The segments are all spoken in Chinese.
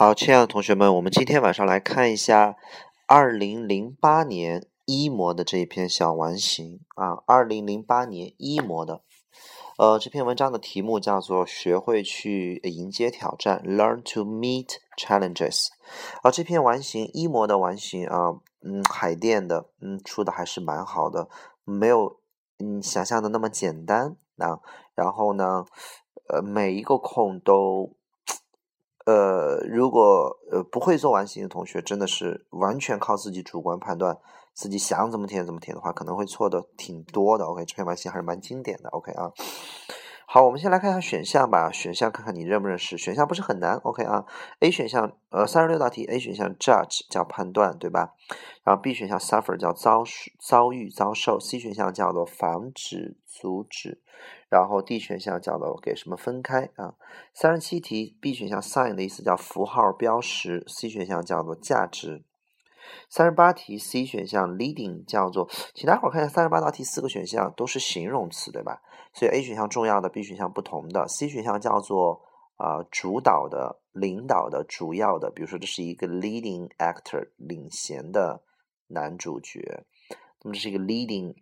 好，亲爱的同学们，我们今天晚上来看一下二零零八年一模的这一篇小完形啊。二零零八年一模的，呃，这篇文章的题目叫做“学会去迎接挑战 ”，Learn to meet challenges。啊，这篇完形一模的完形啊，嗯，海淀的，嗯，出的还是蛮好的，没有嗯想象的那么简单啊。然后呢，呃，每一个空都。呃，如果呃不会做完形的同学，真的是完全靠自己主观判断，自己想怎么填怎么填的话，可能会错的挺多的。OK，这篇完形还是蛮经典的。OK 啊，好，我们先来看一下选项吧。选项看看你认不认识？选项不是很难。OK 啊，A 选项呃三十六道题，A 选项 judge 叫判断，对吧？然后 B 选项 suffer 叫遭遭遇遭受，C 选项叫做防止阻止。然后 D 选项叫做给什么分开啊？三十七题 B 选项 sign 的意思叫符号标识，C 选项叫做价值。三十八题 C 选项 leading 叫做，请大伙儿看一下三十八道题四个选项都是形容词对吧？所以 A 选项重要的，B 选项不同的，C 选项叫做啊主导的、领导的、主要的，比如说这是一个 leading actor 领衔的男主角，那么这是一个 leading。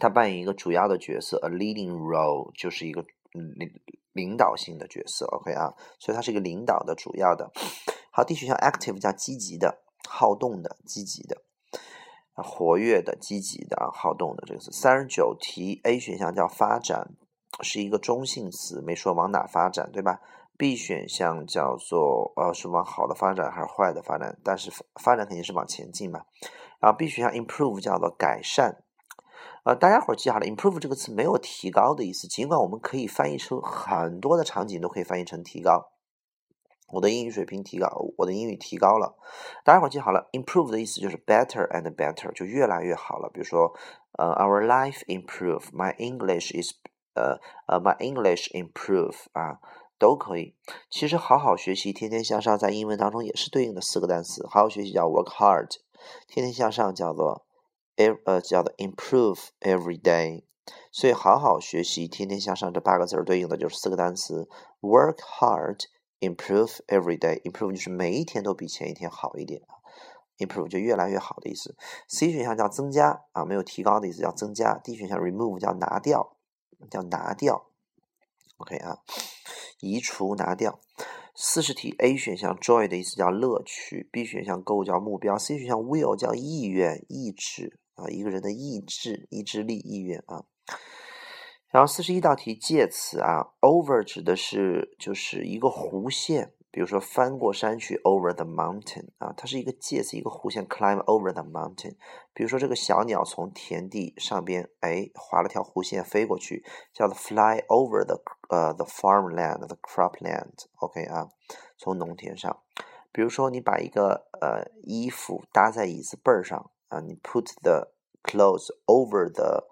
他扮演一个主要的角色，a leading role 就是一个领领导性的角色，OK 啊，所以他是一个领导的主要的。好，D 选项 active 叫积极的、好动的、积极的、活跃的、积极的啊，好动的这个词。三十九题 A 选项叫发展，是一个中性词，没说往哪发展，对吧？B 选项叫做呃是往好的发展还是坏的发展？但是发展肯定是往前进嘛。然后 B 选项 improve 叫做改善。呃，大家伙记好了，improve 这个词没有提高的意思，尽管我们可以翻译出很多的场景都可以翻译成提高。我的英语水平提高，我的英语提高了。大家伙记好了，improve 的意思就是 better and better，就越来越好了。比如说，呃，our life improve，my English is，呃呃，my English improve 啊，都可以。其实好好学习，天天向上，在英文当中也是对应的四个单词。好好学习叫 work hard，天天向上叫做。呃，叫做 improve every day，所以好好学习，天天向上这八个字儿对应的就是四个单词：work hard，improve every day。improve 就是每一天都比前一天好一点啊，improve 就越来越好的意思。C 选项叫增加啊，没有提高的意思，叫增加。D 选项 remove 叫拿掉，叫拿掉。OK 啊，移除拿掉。四十题 A 选项 joy 的意思叫乐趣，B 选项 goal 叫目标，C 选项 will 叫意愿、意志。啊，一个人的意志、意志力、意愿啊。然后四十一道题介词啊，over 指的是就是一个弧线，比如说翻过山去，over the mountain 啊，它是一个介词，一个弧线，climb over the mountain。比如说这个小鸟从田地上边哎划了条弧线飞过去，叫做 fly over the 呃 the farmland，the cropland，OK 啊，从农田上。比如说你把一个呃衣服搭在椅子背儿上。啊，你 put the clothes over the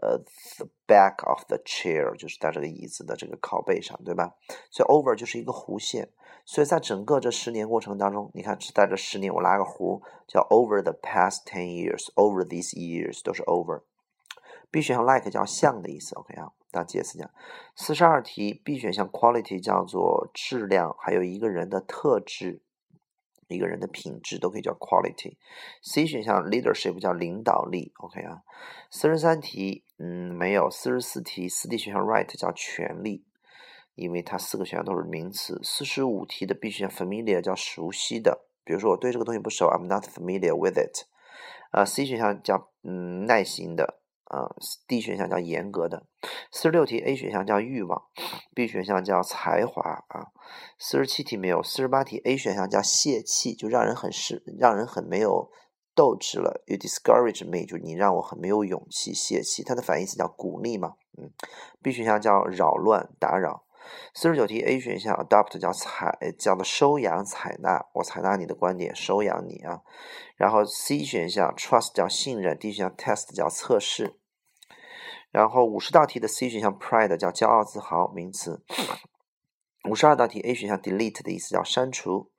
呃 the back of the chair，就是在这个椅子的这个靠背上，对吧？所以 over 就是一个弧线。所以在整个这十年过程当中，你看是在这十年，我拉个弧叫 over the past ten years，over these years 都是 over。B 选项 like 叫像的意思，OK 啊？当介词讲。四十二题 B 选项 quality 叫做质量，还有一个人的特质。一个人的品质都可以叫 quality。C 选项 leadership 叫领导力，OK 啊。四十三题，嗯，没有。四十四题，四 D 选项 right 叫权利，因为它四个选项都是名词。四十五题的 B 选项 familiar 叫熟悉的，比如说我对这个东西不熟，I'm not familiar with it。啊，C 选项叫嗯耐心的。啊，D 选项叫严格的。四十六题，A 选项叫欲望，B 选项叫才华啊。四十七题没有。四十八题，A 选项叫泄气，就让人很是让人很没有斗志了。You discourage me，就你让我很没有勇气，泄气。它的反义词叫鼓励嘛。嗯。B 选项叫扰乱打扰。四十九题，A 选项 adopt 叫采叫做收养采纳，我采纳你的观点，收养你啊。然后 C 选项 trust 叫信任，D 选项 test 叫测试。然后五十道题的 C 选项 pride 叫骄傲自豪，名词。五十二道题 A 选项 delete 的意思叫删除，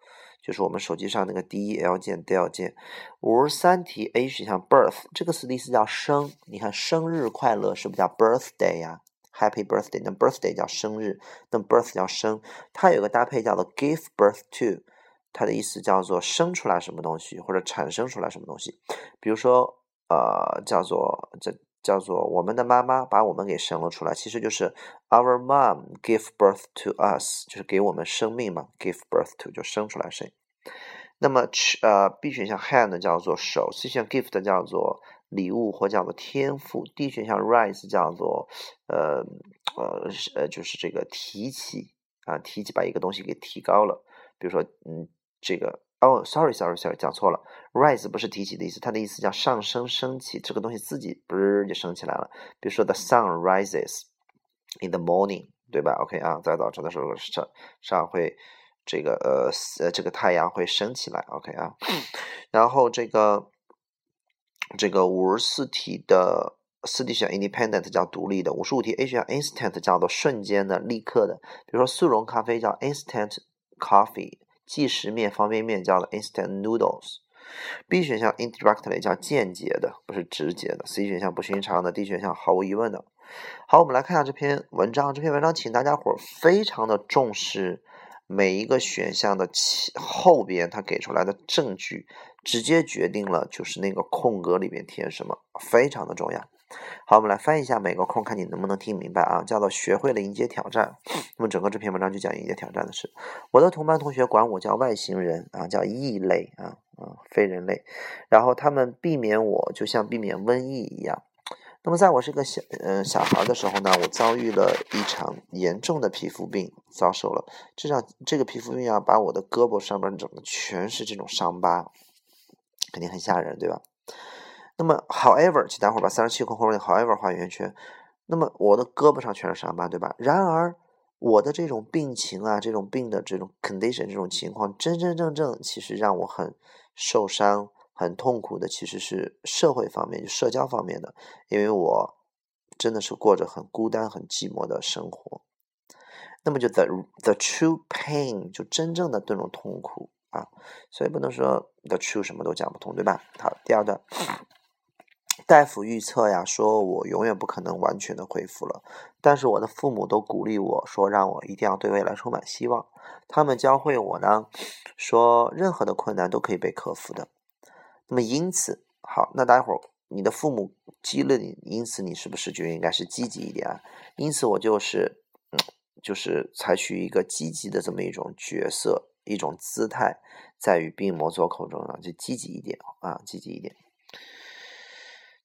就是我们手机上那个 D E L 键 Del 键。五十三题 A 选项 birth 这个词的意思叫生，你看生日快乐是不是叫 birthday 呀？Happy birthday，那 birthday 叫生日，那 birth 叫生，它有个搭配叫做 give birth to，它的意思叫做生出来什么东西或者产生出来什么东西。比如说，呃，叫做这叫做我们的妈妈把我们给生了出来，其实就是 our mom give birth to us，就是给我们生命嘛，give birth to 就生出来谁。那么，呃，B 选项 hand 叫做手，C 选项 gift 叫做礼物或叫做天赋，D 选项 rise 叫做呃呃呃就是这个提起啊，提起把一个东西给提高了。比如说，嗯，这个哦，sorry，sorry，sorry，讲错了，rise 不是提起的意思，它的意思叫上升、升起，这个东西自己不就升起来了。比如说，the sun rises in the morning，对吧？OK 啊，在早晨的时候上上会。这个呃呃，这个太阳会升起来，OK 啊，然后这个这个五十四题的四 D 选 independent 叫独立的，五十五题 A 选项 instant 叫做瞬间的、立刻的，比如说速溶咖啡叫 instant coffee，即食面方便面叫做 instant noodles，B 选项 indirectly 叫间接的，不是直接的，C 选项不寻常的，D 选项毫无疑问的。好，我们来看一下这篇文章，这篇文章请大家伙儿非常的重视。每一个选项的前后边，它给出来的证据，直接决定了就是那个空格里面填什么，非常的重要。好，我们来翻译一下每个空，看你能不能听明白啊？叫做学会了迎接挑战。那么整个这篇文章就讲迎接挑战的事。我的同班同学管我叫外星人啊，叫异类啊啊，非人类。然后他们避免我，就像避免瘟疫一样。那么，在我是个小嗯小孩的时候呢，我遭遇了一场严重的皮肤病，遭受了这场这个皮肤病啊，把我的胳膊上面整个全是这种伤疤，肯定很吓人，对吧？那么，however，请待会儿把三十七空后面的 however 画圆圈。那么，我的胳膊上全是伤疤，对吧？然而，我的这种病情啊，这种病的这种 condition 这种情况，真真正正其实让我很受伤。很痛苦的其实是社会方面，就社交方面的，因为我真的是过着很孤单、很寂寞的生活。那么就 the the true pain 就真正的这种痛苦啊，所以不能说 the true 什么都讲不通，对吧？好，第二段，大夫预测呀，说我永远不可能完全的恢复了，但是我的父母都鼓励我说，让我一定要对未来充满希望。他们教会我呢，说任何的困难都可以被克服的。那么因此，好，那待会儿你的父母激励你，因此你是不是就应该是积极一点啊？因此我就是，就是采取一个积极的这么一种角色，一种姿态，在与病魔做口中呢，就积极一点啊，积极一点。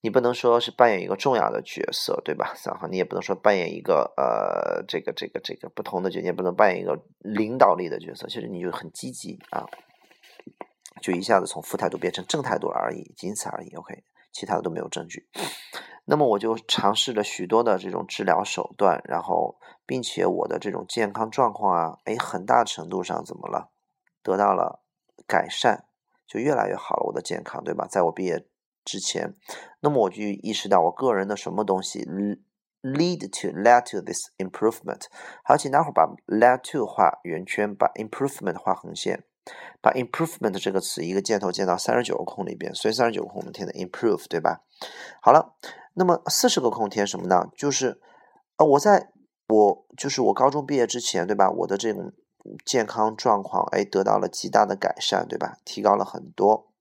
你不能说是扮演一个重要的角色，对吧？然后你也不能说扮演一个呃，这个这个这个不同的角色，也不能扮演一个领导力的角色，其实你就很积极啊。就一下子从负态度变成正态度了而已，仅此而已。OK，其他的都没有证据。那么我就尝试了许多的这种治疗手段，然后并且我的这种健康状况啊，哎，很大程度上怎么了？得到了改善，就越来越好了。我的健康，对吧？在我毕业之前，那么我就意识到我个人的什么东西 lead to led to this improvement。好，请待会儿把 led to 画圆圈，把 improvement 画横线。把 improvement 这个词一个箭头箭到三十九个空里边，所以三十九个空我们填的 improve，对吧？好了，那么四十个空填什么呢？就是呃，我在我就是我高中毕业之前，对吧？我的这种健康状况哎得到了极大的改善，对吧？提高了很多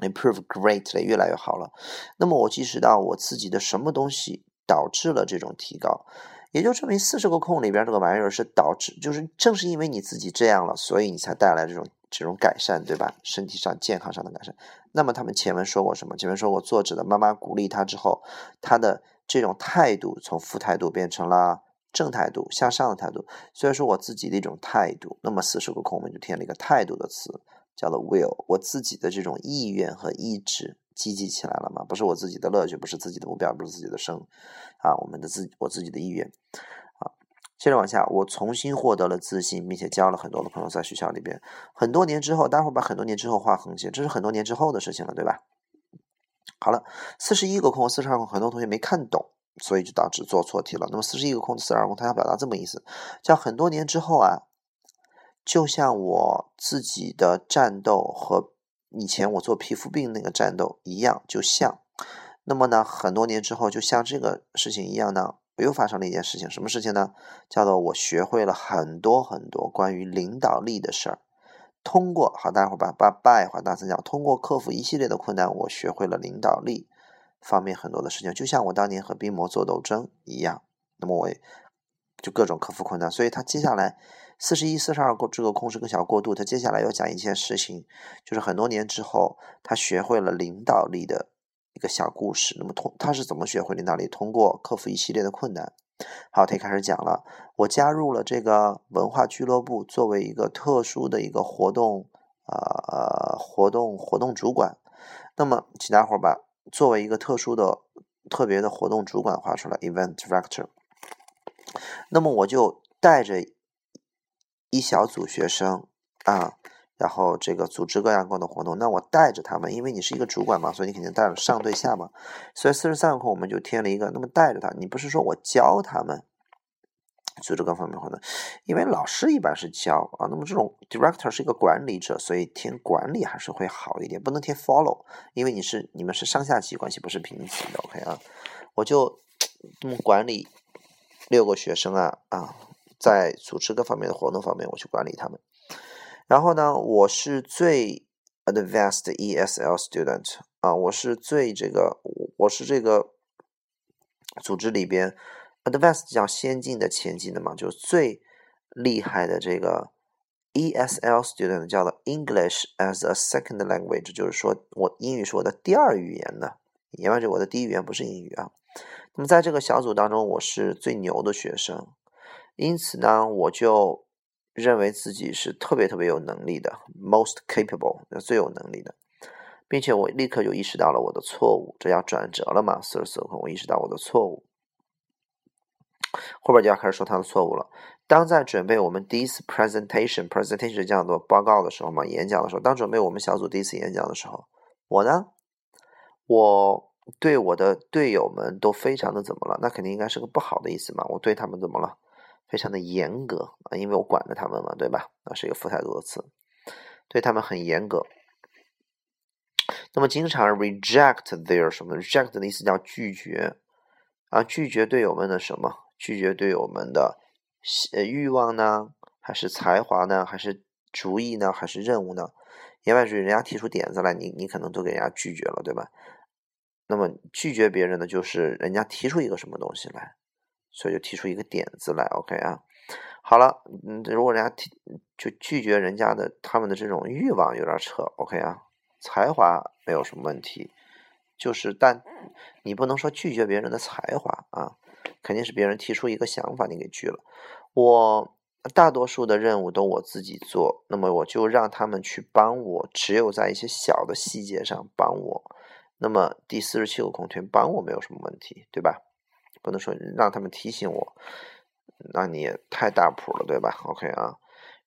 ，improve greatly，越来越好了。那么我意识到我自己的什么东西导致了这种提高？也就证明四十个空里边这个玩意儿是导致，就是正是因为你自己这样了，所以你才带来这种这种改善，对吧？身体上健康上的改善。那么他们前文说过什么？前文说过，作者的妈妈鼓励他之后，他的这种态度从负态度变成了正态度、向上的态度。所以说我自己的一种态度。那么四十个空我们就填了一个态度的词，叫做 will，我自己的这种意愿和意志。积极起来了吗？不是我自己的乐趣，不是自己的目标，不是自己的生啊，我们的自我自己的意愿啊。接着往下，我重新获得了自信，并且交了很多的朋友，在学校里边。很多年之后，待会儿把很多年之后画横线，这是很多年之后的事情了，对吧？好了，四十一个空和，四十二空，很多同学没看懂，所以就导致做错题了。那么四十一个空，四十二空，它要表达这么意思，叫很多年之后啊，就像我自己的战斗和。以前我做皮肤病那个战斗一样，就像，那么呢，很多年之后，就像这个事情一样呢，又发生了一件事情，什么事情呢？叫做我学会了很多很多关于领导力的事儿。通过好，待会儿把把 by 话大声讲，通过克服一系列的困难，我学会了领导力方面很多的事情，就像我当年和病魔做斗争一样。那么我就各种克服困难，所以他接下来四十一、四十二过这个空是个小过渡，他接下来要讲一件事情，就是很多年之后他学会了领导力的一个小故事。那么通他是怎么学会领导力？通过克服一系列的困难。好，他开始讲了。我加入了这个文化俱乐部，作为一个特殊的一个活动，呃，活动活动主管。那么，请大伙儿把作为一个特殊的、特别的活动主管画出来，event director。那么，我就带着一小组学生啊。然后这个组织各样各样的活动，那我带着他们，因为你是一个主管嘛，所以你肯定带着上对下嘛。所以四十三个空我们就添了一个，那么带着他，你不是说我教他们组织各方面活动，因为老师一般是教啊。那么这种 director 是一个管理者，所以填管理还是会好一点，不能填 follow，因为你是你们是上下级关系，不是平级的。OK 啊，我就 那么管理六个学生啊啊，在组织各方面的活动方面，我去管理他们。然后呢，我是最 advanced ESL student 啊，我是最这个，我是这个组织里边 advanced 叫先进的、前进的嘛，就是最厉害的这个 ESL student 叫做 English as a second language，就是说我英语是我的第二语言呢，言外之意我的第一语言不是英语啊。那么在这个小组当中，我是最牛的学生，因此呢，我就。认为自己是特别特别有能力的，most capable，最有能力的，并且我立刻就意识到了我的错误，这要转折了嘛？四十四分，我意识到我的错误，后边就要开始说他的错误了。当在准备我们第一次 presentation，presentation 这样的报告的时候嘛，演讲的时候，当准备我们小组第一次演讲的时候，我呢，我对我的队友们都非常的怎么了？那肯定应该是个不好的意思嘛？我对他们怎么了？非常的严格啊，因为我管着他们嘛，对吧？啊，是一个负态度的词，对他们很严格。那么经常 reject their 什么？reject 的意思叫拒绝啊，拒绝队友们的什么？拒绝队友们的呃欲望呢？还是才华呢？还是主意呢？还是任务呢？言外之意，人家提出点子来，你你可能都给人家拒绝了，对吧？那么拒绝别人的就是人家提出一个什么东西来。所以就提出一个点子来，OK 啊，好了，嗯，如果人家提就拒绝人家的他们的这种欲望有点扯，OK 啊，才华没有什么问题，就是但你不能说拒绝别人的才华啊，肯定是别人提出一个想法你给拒了。我大多数的任务都我自己做，那么我就让他们去帮我，只有在一些小的细节上帮我。那么第四十七个空缺帮我没有什么问题，对吧？不能说让他们提醒我，那你也太大谱了，对吧？OK 啊，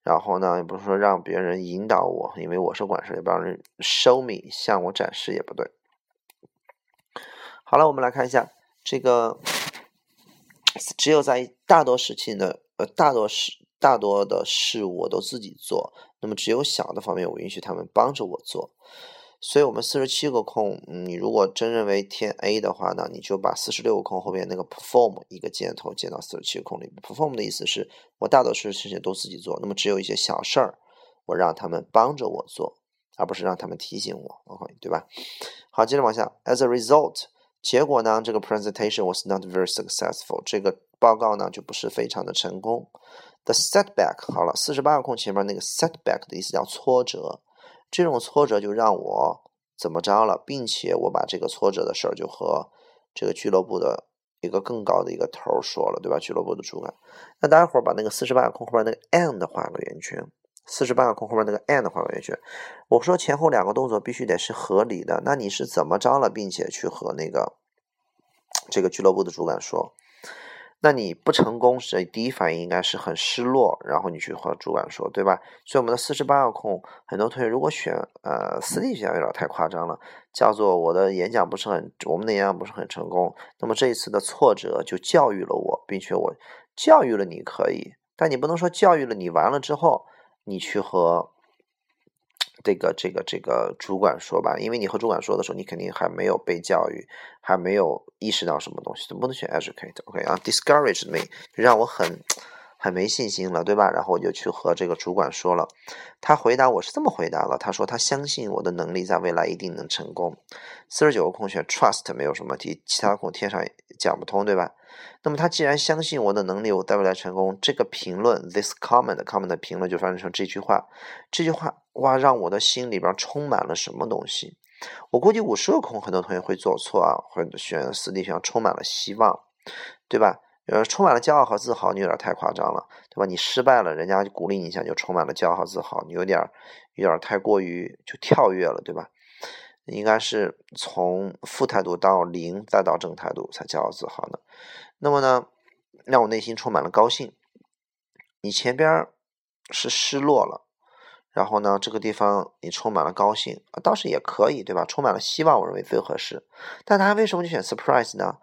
然后呢，也不是说让别人引导我，因为我是管事的，也不让人收米向我展示，也不对。好了，我们来看一下这个，只有在大多事情的呃大多事大多的事我都自己做，那么只有小的方面我允许他们帮着我做。所以，我们四十七个空，嗯你如果真认为填 A 的话呢，你就把四十六个空后面那个 perform 一个箭头接到四十七个空里。perform 的意思是我大多数事情都自己做，那么只有一些小事儿，我让他们帮着我做，而不是让他们提醒我，OK，对吧？好，接着往下。As a result，结果呢，这个 presentation was not very successful，这个报告呢就不是非常的成功。The setback，好了，四十八个空前面那个 setback 的意思叫挫折。这种挫折就让我怎么着了，并且我把这个挫折的事儿就和这个俱乐部的一个更高的一个头说了，对吧？俱乐部的主管，那大家伙儿把那个四十八个空后边那个 and 画个圆圈，四十八个空后边那个 and 画个圆圈。我说前后两个动作必须得是合理的，那你是怎么着了，并且去和那个这个俱乐部的主管说？那你不成功时，第一反应应该是很失落，然后你去和主管说，对吧？所以我们的四十八个空，很多同学如果选呃私立学校有点太夸张了，叫做我的演讲不是很，我们的演讲不是很成功。那么这一次的挫折就教育了我，并且我教育了你可以，但你不能说教育了你完了之后，你去和这个这个这个主管说吧，因为你和主管说的时候，你肯定还没有被教育，还没有意识到什么东西，总不能选 educate，OK 啊，discourage me，让我很很没信心了，对吧？然后我就去和这个主管说了，他回答我是这么回答了，他说他相信我的能力在未来一定能成功。四十九个空选 trust 没有什么题，其他空填上讲不通，对吧？那么他既然相信我的能力，我在未来成功，这个评论 this comment comment 的评论就翻译成这句话，这句话哇，让我的心里边充满了什么东西？我估计五十个空很多同学会做错啊，会选四 D 选充满了希望，对吧？呃，充满了骄傲和自豪，你有点太夸张了，对吧？你失败了，人家鼓励你一下就充满了骄傲和自豪，你有点有点太过于就跳跃了，对吧？应该是从负态度到零，再到正态度才骄傲自豪呢。那么呢，让我内心充满了高兴。你前边是失落了，然后呢，这个地方你充满了高兴啊，倒是也可以，对吧？充满了希望，我认为最合适。但他为什么就选 surprise 呢？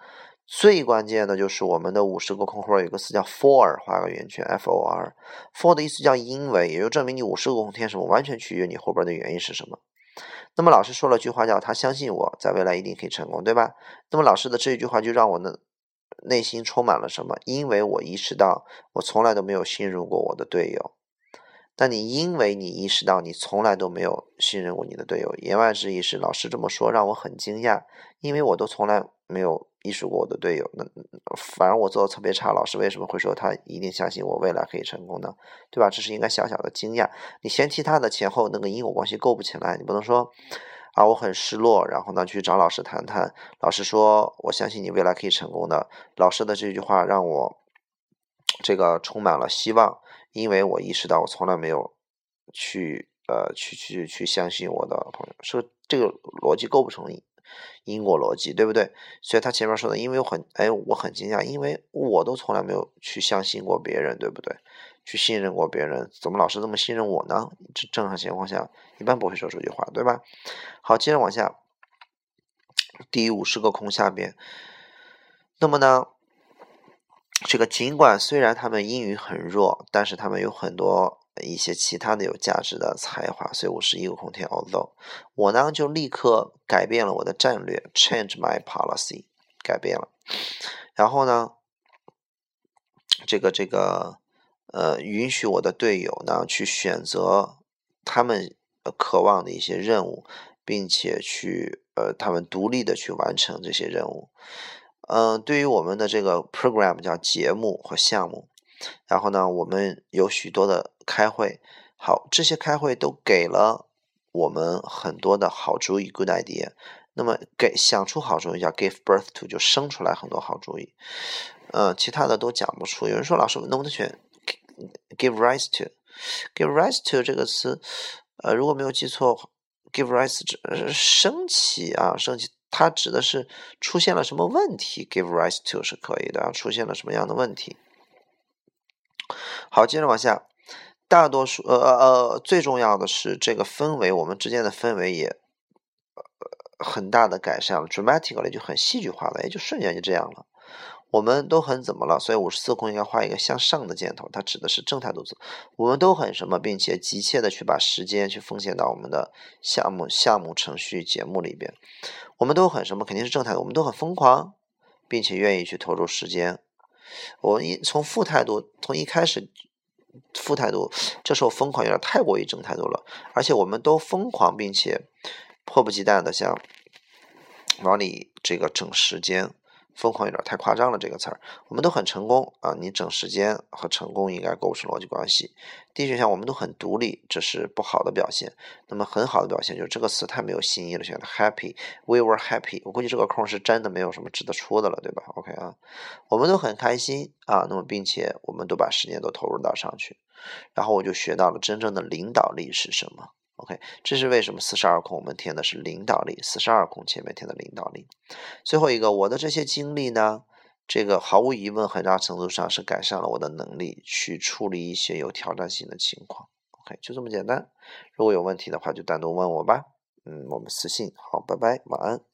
最关键的就是我们的五十个空后有个词叫 for，画个圆圈，f o r。for 的意思叫因为，也就证明你五十个空填什么，完全取决于你后边的原因是什么。那么老师说了句话叫他相信我在未来一定可以成功，对吧？那么老师的这一句话就让我呢内心充满了什么？因为我意识到我从来都没有信任过我的队友。但你因为你意识到你从来都没有信任过你的队友，言外之意是老师这么说让我很惊讶，因为我都从来没有。意识过我的队友，那反而我做的特别差，老师为什么会说他一定相信我未来可以成功呢？对吧？这是应该小小的惊讶。你嫌弃他的前后那个因果关系构不起来，你不能说啊我很失落，然后呢去找老师谈谈。老师说我相信你未来可以成功的。老师的这句话让我这个充满了希望，因为我意识到我从来没有去呃去去去相信我的朋友，说这个逻辑构不成立。因果逻辑对不对？所以他前面说的，因为我很哎，我很惊讶，因为我都从来没有去相信过别人，对不对？去信任过别人，怎么老是这么信任我呢？这正常情况下一般不会说这句话，对吧？好，接着往下，第五十个空下边，那么呢，这个尽管虽然他们英语很弱，但是他们有很多。一些其他的有价值的才华，所以我是一个空天。Although 我呢就立刻改变了我的战略，change my policy，改变了。然后呢，这个这个呃，允许我的队友呢去选择他们渴望的一些任务，并且去呃，他们独立的去完成这些任务。嗯，对于我们的这个 program 叫节目和项目。然后呢，我们有许多的开会，好，这些开会都给了我们很多的好主意，good idea。那么给想出好主意叫 give birth to，就生出来很多好主意。嗯，其他的都讲不出。有人说老师能不能选 give rise to？give rise to 这个词，呃，如果没有记错，give rise 指升起啊，升起，它指的是出现了什么问题？give rise to 是可以的，出现了什么样的问题？好，接着往下，大多数呃呃呃，最重要的是这个氛围，我们之间的氛围也呃很大的改善了，dramatically 就很戏剧化了，也就瞬间就这样了。我们都很怎么了？所以五十四空应该画一个向上的箭头，它指的是正态度字。我们都很什么，并且急切的去把时间去奉献到我们的项目、项目、程序、节目里边。我们都很什么？肯定是正态度。我们都很疯狂，并且愿意去投入时间。我一从负态度，从一开始负态度，这时候疯狂有点太过于正态度了，而且我们都疯狂并且迫不及待的想往里这个整时间。疯狂有点太夸张了，这个词儿，我们都很成功啊！你整时间和成功应该构成逻辑关系。D 选项我们都很独立，这是不好的表现。那么很好的表现就是这个词太没有新意了，选的 happy，we were happy。我估计这个空是真的没有什么值得出的了，对吧？OK 啊，我们都很开心啊，那么并且我们都把时间都投入到上去，然后我就学到了真正的领导力是什么。OK，这是为什么四十二空我们填的是领导力，四十二空前面填的领导力。最后一个，我的这些经历呢，这个毫无疑问很大程度上是改善了我的能力去处理一些有挑战性的情况。OK，就这么简单。如果有问题的话，就单独问我吧。嗯，我们私信。好，拜拜，晚安。